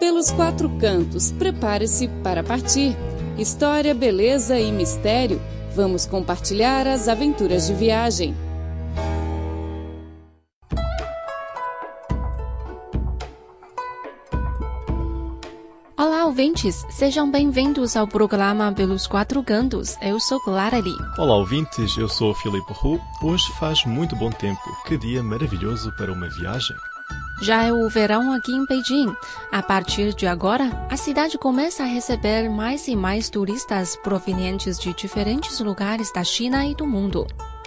Pelos quatro cantos, prepare-se para partir. História, beleza e mistério. Vamos compartilhar as aventuras de viagem. Olá, ouvintes! Sejam bem-vindos ao programa Pelos Quatro Cantos. Eu sou Clara Lee. Olá, ouvintes! Eu sou o Filipe Hu. Hoje faz muito bom tempo. Que dia maravilhoso para uma viagem! Já é o verão aqui em Beijing. A partir de agora, a cidade começa a receber mais e mais turistas provenientes de diferentes lugares da China e do mundo.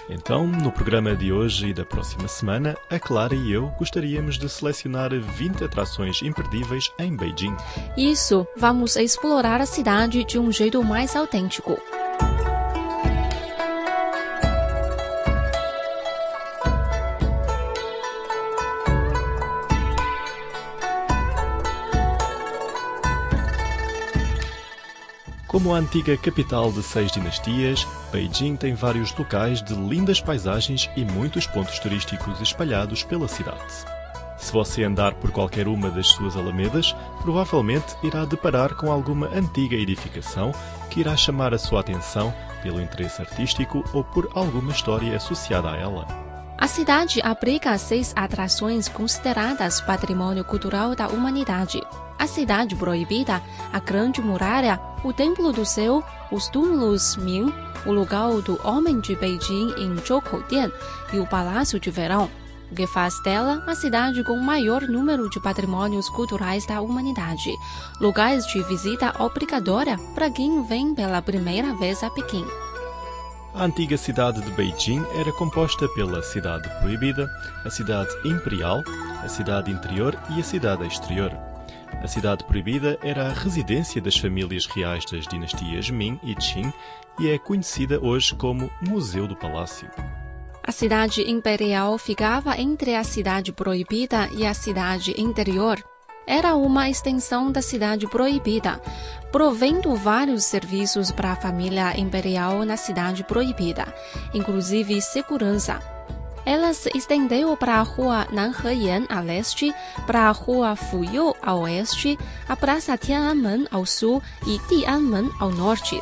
Então, no programa de hoje e da próxima semana, a Clara e eu gostaríamos de selecionar 20 atrações imperdíveis em Beijing. Isso, vamos explorar a cidade de um jeito mais autêntico. Como a antiga capital de seis dinastias, Beijing tem vários locais de lindas paisagens e muitos pontos turísticos espalhados pela cidade. Se você andar por qualquer uma das suas alamedas, provavelmente irá deparar com alguma antiga edificação que irá chamar a sua atenção pelo interesse artístico ou por alguma história associada a ela. A cidade abriga seis atrações consideradas patrimônio cultural da humanidade a cidade proibida, a Grande Muralha, o Templo do Céu, os túmulos Ming, o lugar do Homem de Beijing em Zhoukou-Dian e o Palácio de Verão, o que faz dela a cidade com maior número de patrimônios culturais da humanidade, lugares de visita obrigatória para quem vem pela primeira vez a Pequim. A antiga cidade de Beijing era composta pela cidade proibida, a cidade imperial, a cidade interior e a cidade exterior. A cidade proibida era a residência das famílias reais das dinastias Ming e Qing e é conhecida hoje como Museu do Palácio. A cidade imperial ficava entre a cidade proibida e a cidade interior. Era uma extensão da cidade proibida, provendo vários serviços para a família imperial na cidade proibida, inclusive segurança. Ela se estendeu para a rua Nanheyan a leste, para a rua Fuyou a oeste, a praça Tiananmen ao sul e Dianmen ao norte.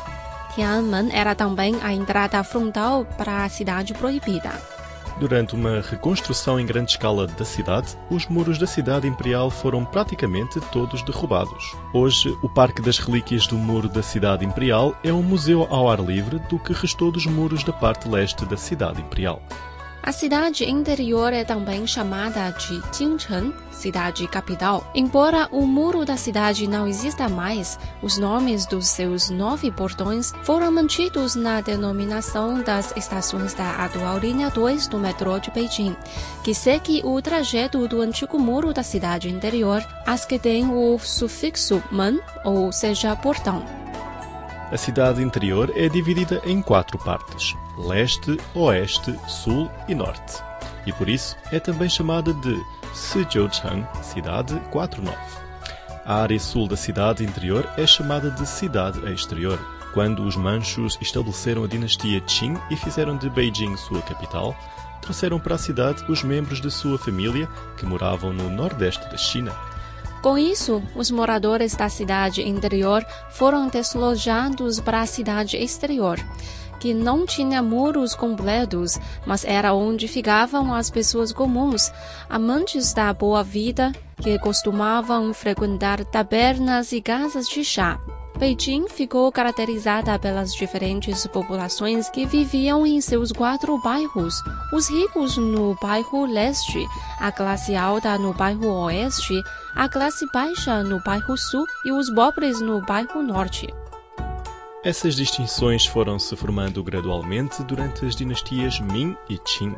Tiananmen era também a entrada frontal para a cidade proibida. Durante uma reconstrução em grande escala da cidade, os muros da cidade imperial foram praticamente todos derrubados. Hoje, o Parque das Relíquias do Muro da Cidade Imperial é um museu ao ar livre do que restou dos muros da parte leste da cidade imperial. A cidade interior é também chamada de Jingcheng, cidade capital. Embora o muro da cidade não exista mais, os nomes dos seus nove portões foram mantidos na denominação das estações da atual linha 2 do metrô de Beijing, que segue o trajeto do antigo muro da cidade interior, as que têm o sufixo men, ou seja, portão. A cidade interior é dividida em quatro partes: leste, oeste, sul e norte. E por isso é também chamada de Sijiucheng, cidade 49. A área sul da cidade interior é chamada de cidade exterior. Quando os manchus estabeleceram a dinastia Qing e fizeram de Beijing sua capital, trouxeram para a cidade os membros de sua família que moravam no nordeste da China. Com isso, os moradores da cidade interior foram deslojados para a cidade exterior, que não tinha muros completos, mas era onde ficavam as pessoas comuns, amantes da boa vida, que costumavam frequentar tabernas e casas de chá. Beijing ficou caracterizada pelas diferentes populações que viviam em seus quatro bairros: os ricos no bairro leste, a classe alta no bairro oeste, a classe baixa no bairro sul e os pobres no bairro norte. Essas distinções foram se formando gradualmente durante as dinastias Ming e Qing,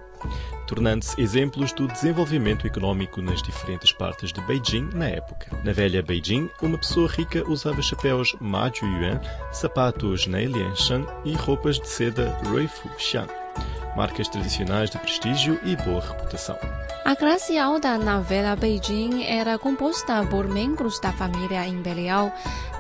tornando-se exemplos do desenvolvimento econômico nas diferentes partes de Beijing na época. Na velha Beijing, uma pessoa rica usava chapéus Ma Yuan, sapatos Nei Lianshan e roupas de seda Rui Fu Xiang, marcas tradicionais de prestígio e boa reputação. A classe alta na velha Beijing era composta por membros da família imperial.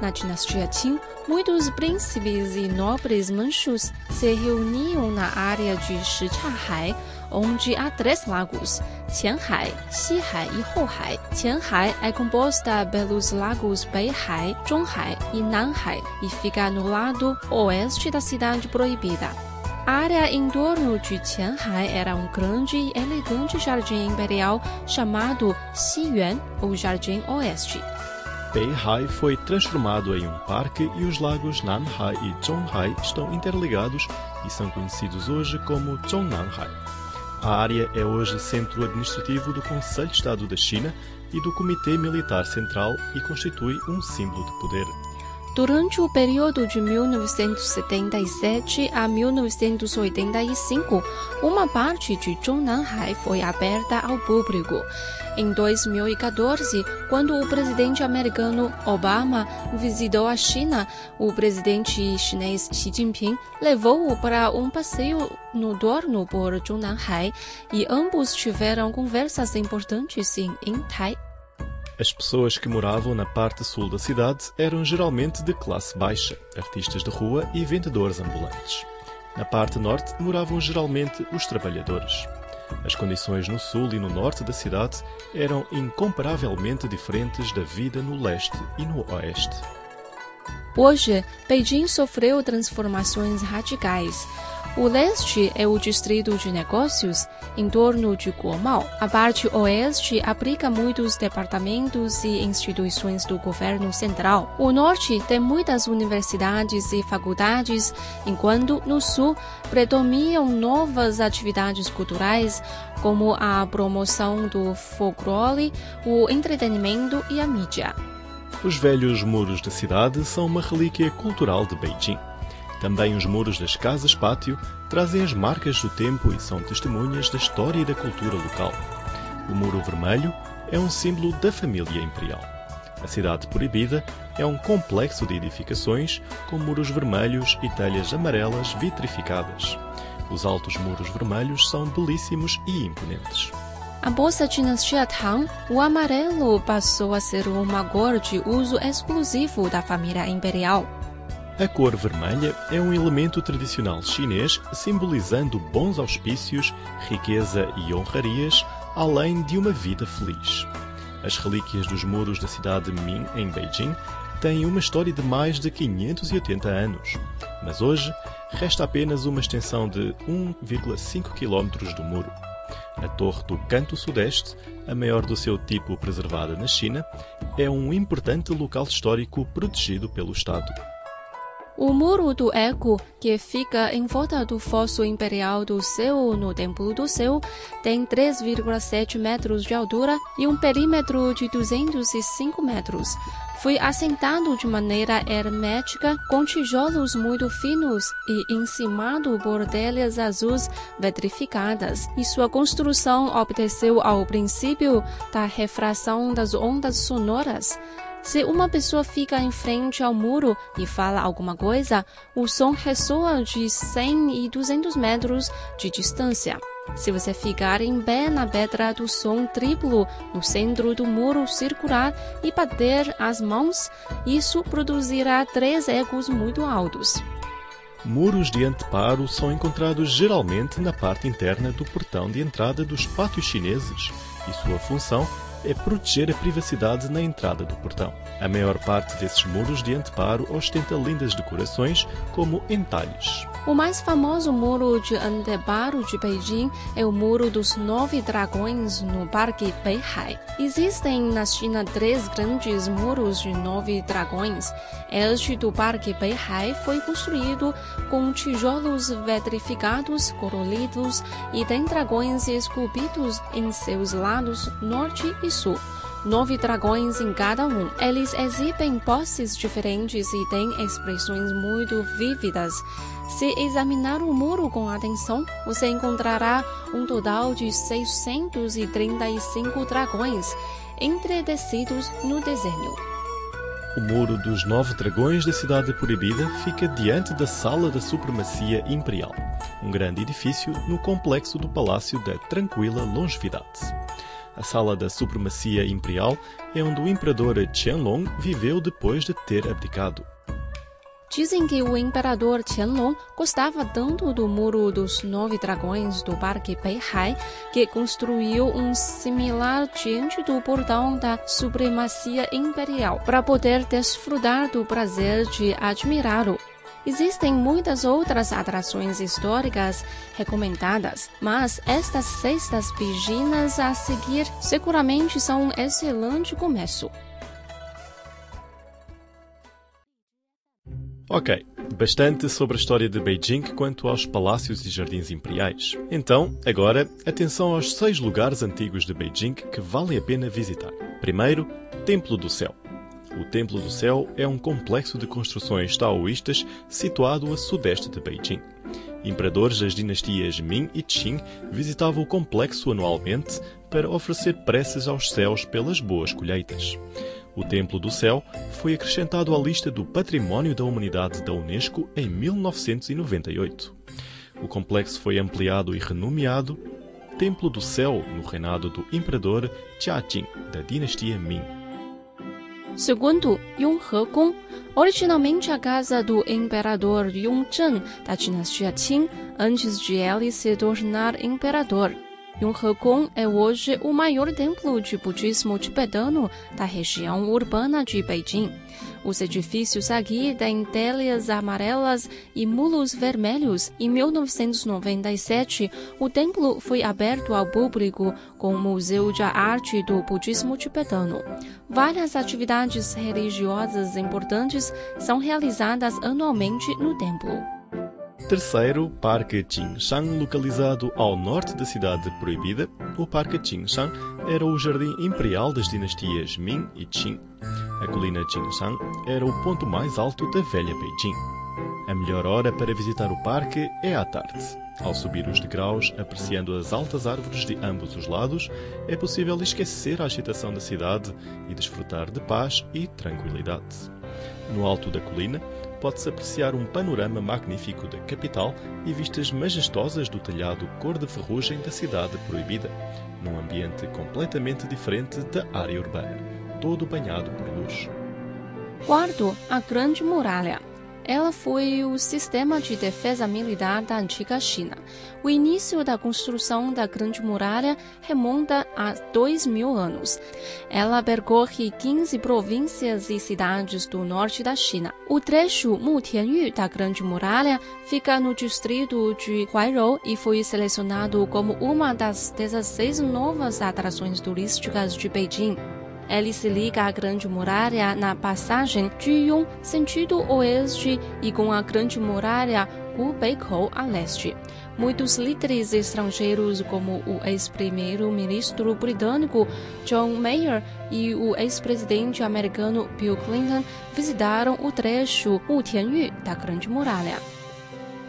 Na dinastia Qing, muitos príncipes e nobres manchus se reuniam na área de Shichahai, onde há três lagos, Qianhai, Xihai e Houhai. Qianhai é composta pelos lagos Beihai, Zhonghai e Nanhai e fica no lado oeste da cidade proibida. A área em torno de Qianhai era um grande e elegante jardim imperial chamado Xiyuan, ou Jardim Oeste. Beihai foi transformado em um parque e os lagos Nanhai e Zhonghai estão interligados e são conhecidos hoje como Zhongnanhai. A área é hoje centro administrativo do Conselho de Estado da China e do Comitê Militar Central e constitui um símbolo de poder. Durante o período de 1977 a 1985, uma parte de Zhongnanhai foi aberta ao público. Em 2014, quando o presidente americano Obama visitou a China, o presidente chinês Xi Jinping levou-o para um passeio noturno por Zhongnanhai e ambos tiveram conversas importantes em Intai. As pessoas que moravam na parte sul da cidade eram geralmente de classe baixa, artistas de rua e vendedores ambulantes. Na parte norte moravam geralmente os trabalhadores. As condições no sul e no norte da cidade eram incomparavelmente diferentes da vida no leste e no oeste. Hoje, Beijing sofreu transformações radicais. O leste é o distrito de negócios em torno de Guomao. A parte oeste abriga muitos departamentos e instituições do governo central. O norte tem muitas universidades e faculdades, enquanto no sul predominam novas atividades culturais, como a promoção do folclore, o entretenimento e a mídia. Os velhos muros da cidade são uma relíquia cultural de Beijing. Também os muros das casas-pátio trazem as marcas do tempo e são testemunhas da história e da cultura local. O Muro Vermelho é um símbolo da família imperial. A cidade proibida é um complexo de edificações com muros vermelhos e telhas amarelas vitrificadas. Os altos muros vermelhos são belíssimos e imponentes. A dinastia Tang, o amarelo passou a ser uma cor de uso exclusivo da família imperial. A cor vermelha é um elemento tradicional chinês simbolizando bons auspícios, riqueza e honrarias, além de uma vida feliz. As relíquias dos muros da cidade de Ming, em Beijing, têm uma história de mais de 580 anos, mas hoje resta apenas uma extensão de 1,5 km do muro. A Torre do Canto Sudeste, a maior do seu tipo preservada na China, é um importante local histórico protegido pelo Estado. O muro do Eco, que fica em volta do Fosso Imperial do Céu no Templo do Céu, tem 3,7 metros de altura e um perímetro de 205 metros. Foi assentado de maneira hermética com tijolos muito finos e encimado por telhas azuis vitrificadas, e sua construção obedeceu ao princípio da refração das ondas sonoras. Se uma pessoa fica em frente ao muro e fala alguma coisa, o som ressoa de 100 e 200 metros de distância. Se você ficar em pé na pedra do som triplo no centro do muro circular e bater as mãos, isso produzirá três ecos muito altos. Muros de anteparo são encontrados geralmente na parte interna do portão de entrada dos pátios chineses e sua função é proteger a privacidade na entrada do portão. A maior parte desses muros de anteparo ostenta lindas decorações, como entalhes. O mais famoso muro de anteparo de Beijing é o Muro dos Nove Dragões no Parque Beihai. Existem na China três grandes muros de nove dragões. Este do Parque Beihai foi construído com tijolos vitrificados, coloridos e tem dragões esculpidos em seus lados norte e sul nove dragões em cada um. Eles exibem poses diferentes e têm expressões muito vívidas. Se examinar o muro com atenção, você encontrará um total de 635 dragões entretecidos no desenho. O Muro dos Nove Dragões da Cidade Proibida fica diante da Sala da Supremacia Imperial, um grande edifício no complexo do Palácio da Tranquila Longevidade. A Sala da Supremacia Imperial é onde o imperador Qianlong viveu depois de ter abdicado. Dizem que o imperador Qianlong gostava tanto do Muro dos Nove Dragões do Parque Beihai que construiu um similar diante do portão da supremacia imperial para poder desfrutar do prazer de admirá-lo. Existem muitas outras atrações históricas recomendadas, mas estas cestas piginas a seguir seguramente são um excelente começo. Ok, bastante sobre a história de Beijing quanto aos palácios e jardins imperiais. Então, agora, atenção aos seis lugares antigos de Beijing que valem a pena visitar. Primeiro, Templo do Céu. O Templo do Céu é um complexo de construções taoístas situado a sudeste de Beijing. Imperadores das dinastias Ming e Qing visitavam o complexo anualmente para oferecer preces aos céus pelas boas colheitas. O Templo do Céu foi acrescentado à lista do Património da Humanidade da Unesco em 1998. O complexo foi ampliado e renomeado Templo do Céu no reinado do imperador Jia da dinastia Ming. Segundo Yonghe Gong, originalmente a casa do imperador Yongzheng da dinastia Qing, antes de ele se tornar imperador. Yonghe é hoje o maior templo de budismo tibetano da região urbana de Beijing. Os edifícios aqui têm telhas amarelas e muros vermelhos. Em 1997, o templo foi aberto ao público com o Museu de Arte do Budismo Tibetano. Várias atividades religiosas importantes são realizadas anualmente no templo. Terceiro, Parque Jingshan, localizado ao norte da cidade proibida. O Parque Jingshan era o jardim imperial das dinastias Ming e Qing. A colina Jingshan era o ponto mais alto da velha Beijing. A melhor hora para visitar o parque é à tarde. Ao subir os degraus, apreciando as altas árvores de ambos os lados, é possível esquecer a agitação da cidade e desfrutar de paz e tranquilidade. No alto da colina, pode-se apreciar um panorama magnífico da capital e vistas majestosas do telhado cor de ferrugem da cidade proibida, num ambiente completamente diferente da área urbana, todo banhado por luz. Quarto, a Grande Muralha. Ela foi o sistema de defesa militar da antiga China. O início da construção da Grande Muralha remonta a dois mil anos. Ela percorre 15 províncias e cidades do norte da China. O trecho Mutianyu da Grande Muralha fica no distrito de Huairou e foi selecionado como uma das 16 novas atrações turísticas de Beijing. Ele se liga à Grande Muralha na passagem de Yong, sentido oeste, e com a Grande Muralha Hubeikou a leste. Muitos líderes estrangeiros, como o ex-primeiro-ministro britânico John Mayer e o ex-presidente americano Bill Clinton, visitaram o trecho Mutianyu da Grande Muralha.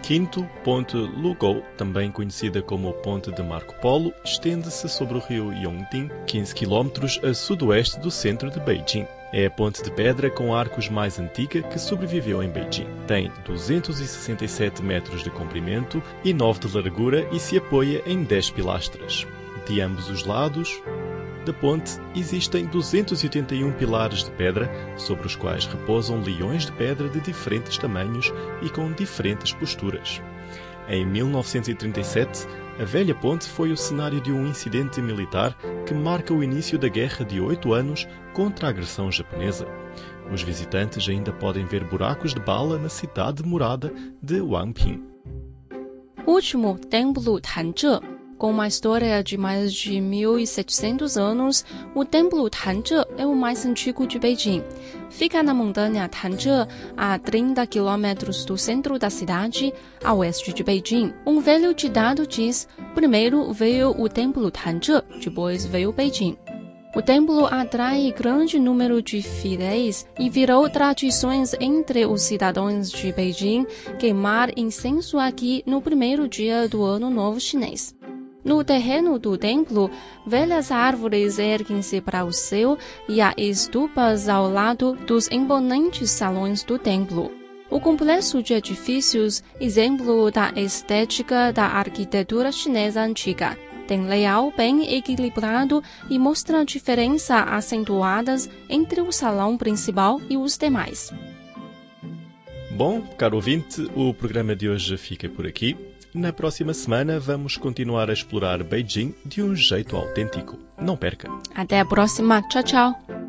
Quinto, Ponte Lugou, também conhecida como Ponte de Marco Polo, estende-se sobre o rio Yongting, 15 km a sudoeste do centro de Beijing. É a ponte de pedra com arcos mais antiga que sobreviveu em Beijing. Tem 267 metros de comprimento e 9 de largura e se apoia em 10 pilastras. De ambos os lados, da ponte existem 281 pilares de pedra sobre os quais repousam leões de pedra de diferentes tamanhos e com diferentes posturas. Em 1937, a velha ponte foi o cenário de um incidente militar que marca o início da Guerra de Oito Anos contra a agressão japonesa. Os visitantes ainda podem ver buracos de bala na cidade morada de Wangping. Último Templo Tanzhe com uma história de mais de 1.700 anos, o Templo Tanzhe é o mais antigo de Beijing. Fica na montanha Tanzhe, a 30 quilômetros do centro da cidade, a oeste de Beijing. Um velho ditado diz: primeiro veio o Templo Tanzhe, depois veio Beijing. O templo atrai grande número de fiéis e virou tradições entre os cidadãos de Beijing queimar incenso aqui no primeiro dia do Ano Novo Chinês. No terreno do templo, velhas árvores erguem-se para o céu e há estupas ao lado dos imponentes salões do templo. O complexo de edifícios, exemplo da estética da arquitetura chinesa antiga, tem layout bem equilibrado e mostra diferenças acentuadas entre o salão principal e os demais. Bom, caro ouvinte, o programa de hoje fica por aqui. Na próxima semana vamos continuar a explorar Beijing de um jeito autêntico. Não perca! Até a próxima. Tchau, tchau.